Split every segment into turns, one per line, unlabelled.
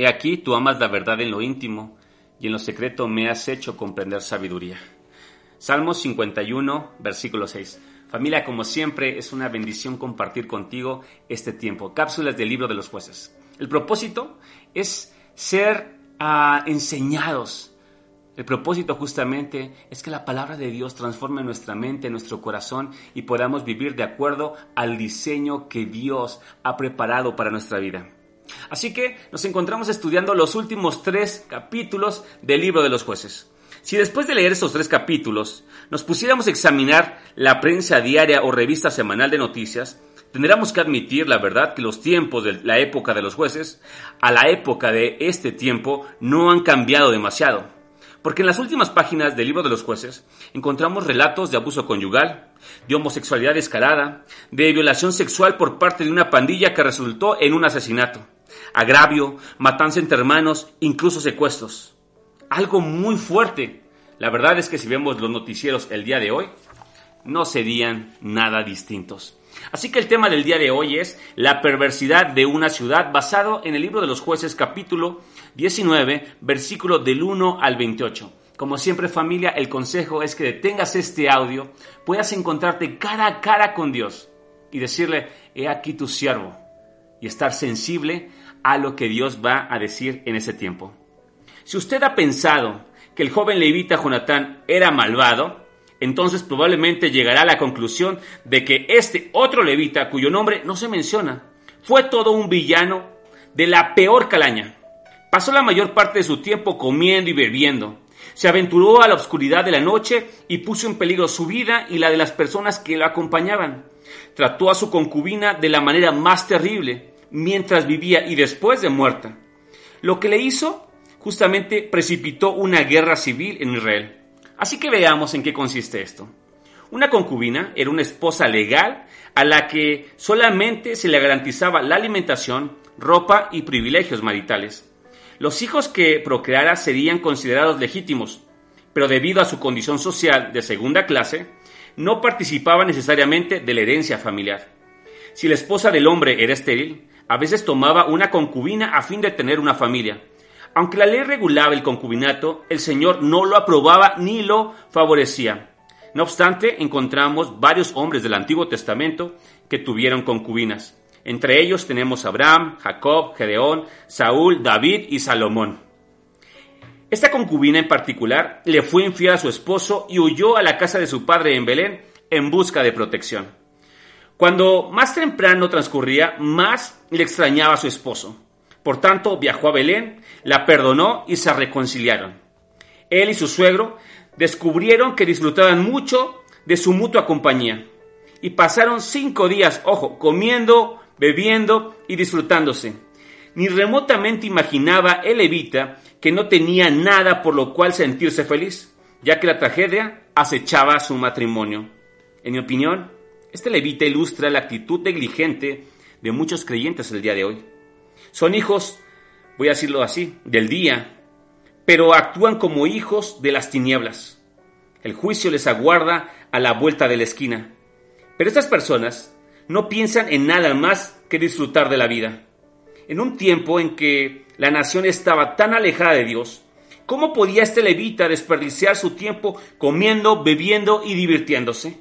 He aquí tú amas la verdad en lo íntimo, y en lo secreto me has hecho comprender sabiduría. Salmos 51, versículo 6. Familia, como siempre, es una bendición compartir contigo este tiempo. Cápsulas del libro de los jueces. El propósito es ser ah, enseñados. El propósito justamente es que la palabra de Dios transforme nuestra mente, nuestro corazón y podamos vivir de acuerdo al diseño que Dios ha preparado para nuestra vida. Así que nos encontramos estudiando los últimos tres capítulos del libro de los jueces. Si después de leer esos tres capítulos nos pusiéramos a examinar la prensa diaria o revista semanal de noticias, tendríamos que admitir la verdad que los tiempos de la época de los jueces a la época de este tiempo no han cambiado demasiado. Porque en las últimas páginas del libro de los jueces encontramos relatos de abuso conyugal, de homosexualidad descarada, de violación sexual por parte de una pandilla que resultó en un asesinato, agravio, matanza entre hermanos, incluso secuestros. Algo muy fuerte. La verdad es que si vemos los noticieros el día de hoy, no serían nada distintos. Así que el tema del día de hoy es la perversidad de una ciudad basado en el libro de los jueces capítulo 19, versículo del 1 al 28. Como siempre familia, el consejo es que detengas este audio, puedas encontrarte cara a cara con Dios y decirle, he aquí tu siervo, y estar sensible a lo que Dios va a decir en ese tiempo. Si usted ha pensado que el joven levita Jonatán era malvado, entonces probablemente llegará a la conclusión de que este otro levita, cuyo nombre no se menciona, fue todo un villano de la peor calaña. Pasó la mayor parte de su tiempo comiendo y bebiendo. Se aventuró a la oscuridad de la noche y puso en peligro su vida y la de las personas que lo acompañaban. Trató a su concubina de la manera más terrible, mientras vivía y después de muerta. Lo que le hizo justamente precipitó una guerra civil en Israel. Así que veamos en qué consiste esto. Una concubina era una esposa legal a la que solamente se le garantizaba la alimentación, ropa y privilegios maritales. Los hijos que procreara serían considerados legítimos, pero debido a su condición social de segunda clase, no participaba necesariamente de la herencia familiar. Si la esposa del hombre era estéril, a veces tomaba una concubina a fin de tener una familia. Aunque la ley regulaba el concubinato, el Señor no lo aprobaba ni lo favorecía. No obstante, encontramos varios hombres del Antiguo Testamento que tuvieron concubinas. Entre ellos tenemos a Abraham, Jacob, Gedeón, Saúl, David y Salomón. Esta concubina en particular le fue infiel a su esposo y huyó a la casa de su padre en Belén en busca de protección. Cuando más temprano transcurría, más le extrañaba a su esposo. Por tanto, viajó a Belén, la perdonó y se reconciliaron. Él y su suegro descubrieron que disfrutaban mucho de su mutua compañía y pasaron cinco días, ojo, comiendo, bebiendo y disfrutándose. Ni remotamente imaginaba el levita que no tenía nada por lo cual sentirse feliz, ya que la tragedia acechaba su matrimonio. En mi opinión, este levita ilustra la actitud negligente de muchos creyentes el día de hoy. Son hijos, voy a decirlo así, del día, pero actúan como hijos de las tinieblas. El juicio les aguarda a la vuelta de la esquina. Pero estas personas no piensan en nada más que disfrutar de la vida. En un tiempo en que la nación estaba tan alejada de Dios, ¿cómo podía este levita desperdiciar su tiempo comiendo, bebiendo y divirtiéndose?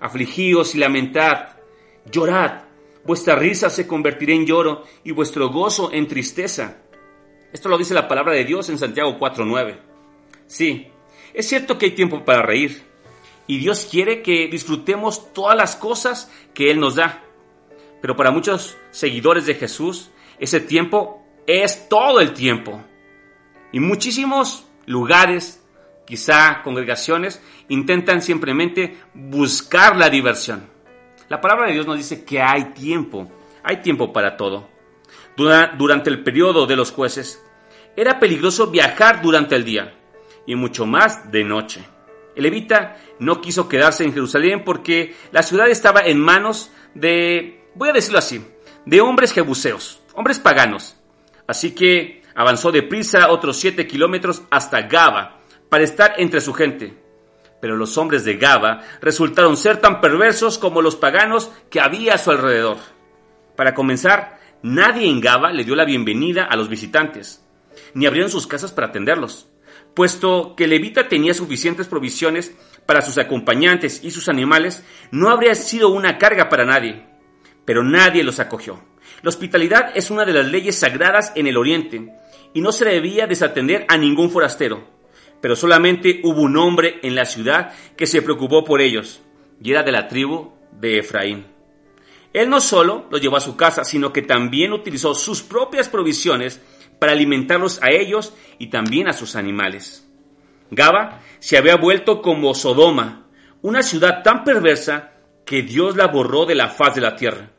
Afligíos y lamentad, llorad, vuestra risa se convertirá en lloro y vuestro gozo en tristeza. Esto lo dice la palabra de Dios en Santiago 4.9. Sí, es cierto que hay tiempo para reír, y Dios quiere que disfrutemos todas las cosas que Él nos da. Pero para muchos seguidores de Jesús, ese tiempo es todo el tiempo. Y muchísimos lugares, quizá congregaciones, intentan simplemente buscar la diversión. La palabra de Dios nos dice que hay tiempo, hay tiempo para todo. Dura- Durante el periodo de los jueces, era peligroso viajar durante el día y mucho más de noche. El levita no quiso quedarse en Jerusalén porque la ciudad estaba en manos de, voy a decirlo así, de hombres jebuseos, hombres paganos. Así que avanzó deprisa otros siete kilómetros hasta Gaba para estar entre su gente. Pero los hombres de Gaba resultaron ser tan perversos como los paganos que había a su alrededor. Para comenzar, nadie en Gaba le dio la bienvenida a los visitantes, ni abrieron sus casas para atenderlos, puesto que Levita tenía suficientes provisiones para sus acompañantes y sus animales, no habría sido una carga para nadie. Pero nadie los acogió. La hospitalidad es una de las leyes sagradas en el Oriente, y no se debía desatender a ningún forastero. Pero solamente hubo un hombre en la ciudad que se preocupó por ellos, y era de la tribu de Efraín. Él no solo los llevó a su casa, sino que también utilizó sus propias provisiones para alimentarlos a ellos y también a sus animales. Gaba se había vuelto como Sodoma, una ciudad tan perversa que Dios la borró de la faz de la tierra.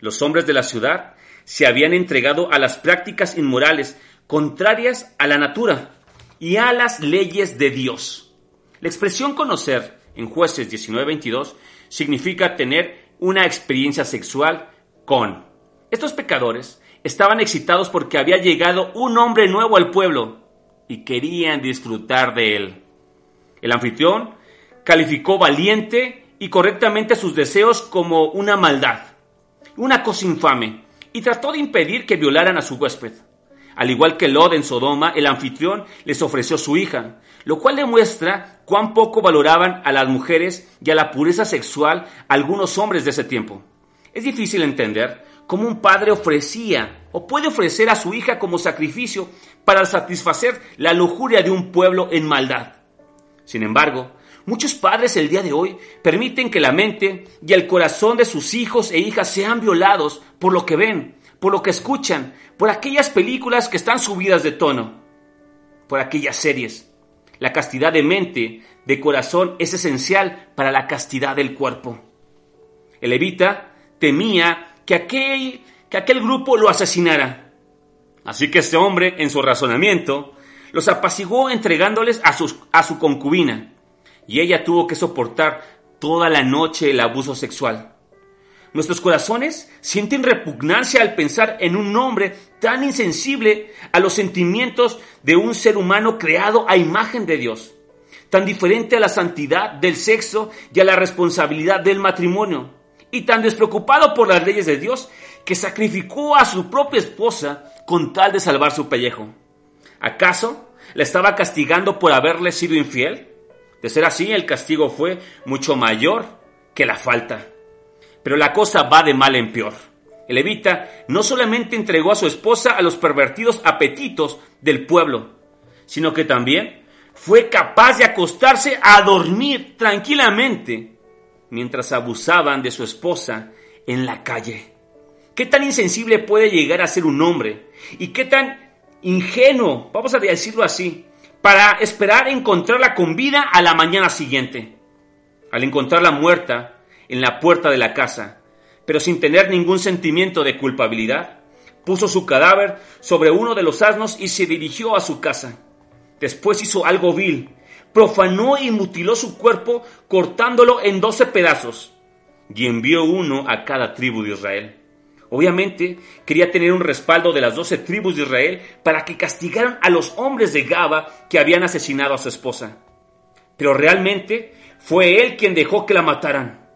Los hombres de la ciudad se habían entregado a las prácticas inmorales contrarias a la natura y a las leyes de Dios. La expresión conocer en jueces 19:22 significa tener una experiencia sexual con. Estos pecadores estaban excitados porque había llegado un hombre nuevo al pueblo y querían disfrutar de él. El anfitrión calificó valiente y correctamente sus deseos como una maldad, una cosa infame, y trató de impedir que violaran a su huésped. Al igual que Lot en Sodoma, el anfitrión les ofreció su hija, lo cual demuestra cuán poco valoraban a las mujeres y a la pureza sexual algunos hombres de ese tiempo. Es difícil entender cómo un padre ofrecía o puede ofrecer a su hija como sacrificio para satisfacer la lujuria de un pueblo en maldad. Sin embargo, muchos padres el día de hoy permiten que la mente y el corazón de sus hijos e hijas sean violados por lo que ven, por lo que escuchan, por aquellas películas que están subidas de tono, por aquellas series. La castidad de mente, de corazón, es esencial para la castidad del cuerpo. El levita temía que aquel, que aquel grupo lo asesinara. Así que este hombre, en su razonamiento, los apaciguó entregándoles a, sus, a su concubina, y ella tuvo que soportar toda la noche el abuso sexual. Nuestros corazones sienten repugnancia al pensar en un hombre tan insensible a los sentimientos de un ser humano creado a imagen de Dios, tan diferente a la santidad del sexo y a la responsabilidad del matrimonio, y tan despreocupado por las leyes de Dios que sacrificó a su propia esposa con tal de salvar su pellejo. ¿Acaso la estaba castigando por haberle sido infiel? De ser así, el castigo fue mucho mayor que la falta. Pero la cosa va de mal en peor. El levita no solamente entregó a su esposa a los pervertidos apetitos del pueblo, sino que también fue capaz de acostarse a dormir tranquilamente mientras abusaban de su esposa en la calle. ¿Qué tan insensible puede llegar a ser un hombre? ¿Y qué tan ingenuo, vamos a decirlo así, para esperar encontrarla con vida a la mañana siguiente? Al encontrarla muerta en la puerta de la casa, pero sin tener ningún sentimiento de culpabilidad, puso su cadáver sobre uno de los asnos y se dirigió a su casa. Después hizo algo vil, profanó y mutiló su cuerpo cortándolo en doce pedazos y envió uno a cada tribu de Israel. Obviamente quería tener un respaldo de las doce tribus de Israel para que castigaran a los hombres de Gaba que habían asesinado a su esposa. Pero realmente fue él quien dejó que la mataran.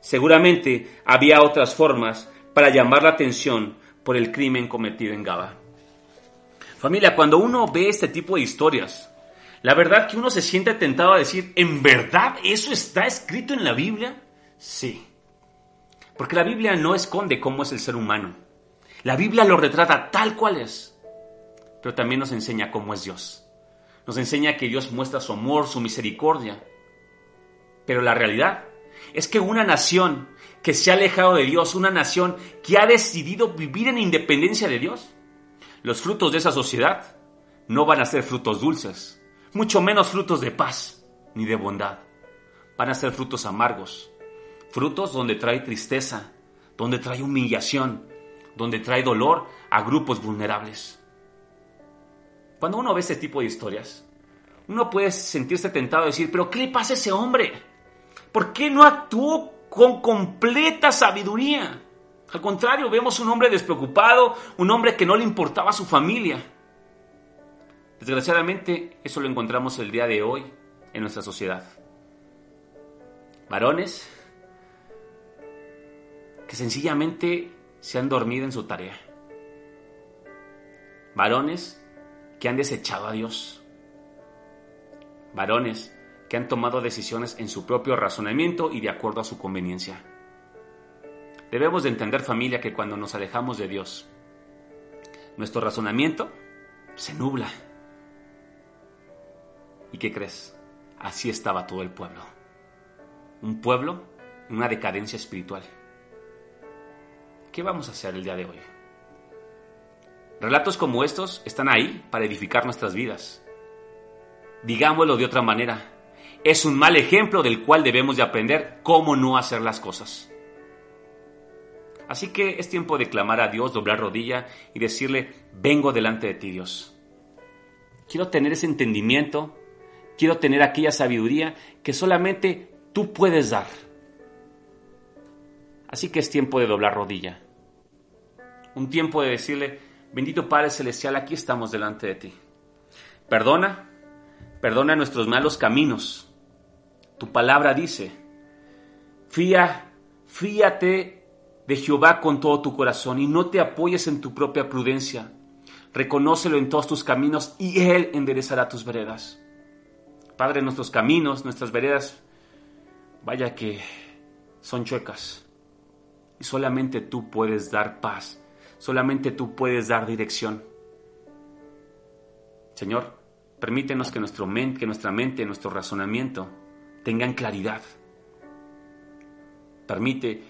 Seguramente había otras formas para llamar la atención por el crimen cometido en Gaba. Familia, cuando uno ve este tipo de historias, la verdad que uno se siente tentado a decir, ¿en verdad eso está escrito en la Biblia? Sí. Porque la Biblia no esconde cómo es el ser humano. La Biblia lo retrata tal cual es. Pero también nos enseña cómo es Dios. Nos enseña que Dios muestra su amor, su misericordia. Pero la realidad es que una nación que se ha alejado de Dios, una nación que ha decidido vivir en independencia de Dios, los frutos de esa sociedad no van a ser frutos dulces, mucho menos frutos de paz ni de bondad. Van a ser frutos amargos, frutos donde trae tristeza, donde trae humillación, donde trae dolor a grupos vulnerables. Cuando uno ve este tipo de historias, uno puede sentirse tentado a decir, pero ¿qué le pasa a ese hombre? ¿Por qué no actuó con completa sabiduría? Al contrario, vemos un hombre despreocupado, un hombre que no le importaba a su familia. Desgraciadamente, eso lo encontramos el día de hoy en nuestra sociedad. Varones sencillamente se han dormido en su tarea. Varones que han desechado a Dios. Varones que han tomado decisiones en su propio razonamiento y de acuerdo a su conveniencia. Debemos de entender familia que cuando nos alejamos de Dios, nuestro razonamiento se nubla. ¿Y qué crees? Así estaba todo el pueblo. Un pueblo en una decadencia espiritual. ¿Qué vamos a hacer el día de hoy? Relatos como estos están ahí para edificar nuestras vidas. Digámoslo de otra manera, es un mal ejemplo del cual debemos de aprender cómo no hacer las cosas. Así que es tiempo de clamar a Dios, doblar rodilla y decirle, vengo delante de ti Dios. Quiero tener ese entendimiento, quiero tener aquella sabiduría que solamente tú puedes dar. Así que es tiempo de doblar rodilla. Un tiempo de decirle, bendito Padre Celestial, aquí estamos delante de ti. Perdona, perdona nuestros malos caminos. Tu palabra dice, fía, fíate de Jehová con todo tu corazón y no te apoyes en tu propia prudencia. Reconócelo en todos tus caminos y Él enderezará tus veredas. Padre, nuestros caminos, nuestras veredas, vaya que son chuecas. Y solamente tú puedes dar paz Solamente tú puedes dar dirección. Señor, permítenos que, nuestro mente, que nuestra mente, nuestro razonamiento tengan claridad. Permite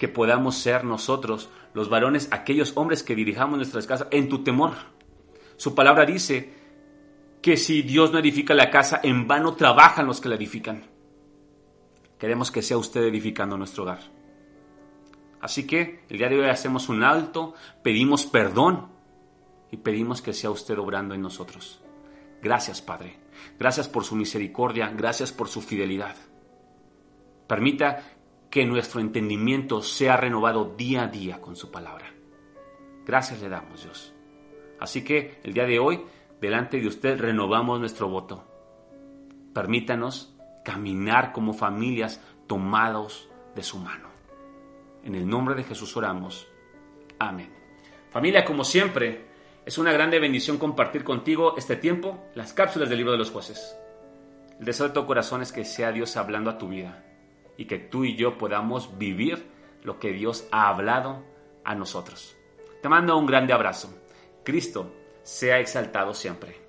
que podamos ser nosotros, los varones, aquellos hombres que dirijamos nuestras casas en tu temor. Su palabra dice que si Dios no edifica la casa, en vano trabajan los que la edifican. Queremos que sea usted edificando nuestro hogar. Así que el día de hoy hacemos un alto, pedimos perdón y pedimos que sea usted obrando en nosotros. Gracias, Padre. Gracias por su misericordia, gracias por su fidelidad. Permita que nuestro entendimiento sea renovado día a día con su palabra. Gracias le damos, Dios. Así que el día de hoy, delante de usted, renovamos nuestro voto. Permítanos caminar como familias tomados de su mano. En el nombre de Jesús oramos. Amén. Familia, como siempre, es una grande bendición compartir contigo este tiempo las cápsulas del libro de los jueces. El deseo de tu corazón es que sea Dios hablando a tu vida y que tú y yo podamos vivir lo que Dios ha hablado a nosotros. Te mando un grande abrazo. Cristo sea exaltado siempre.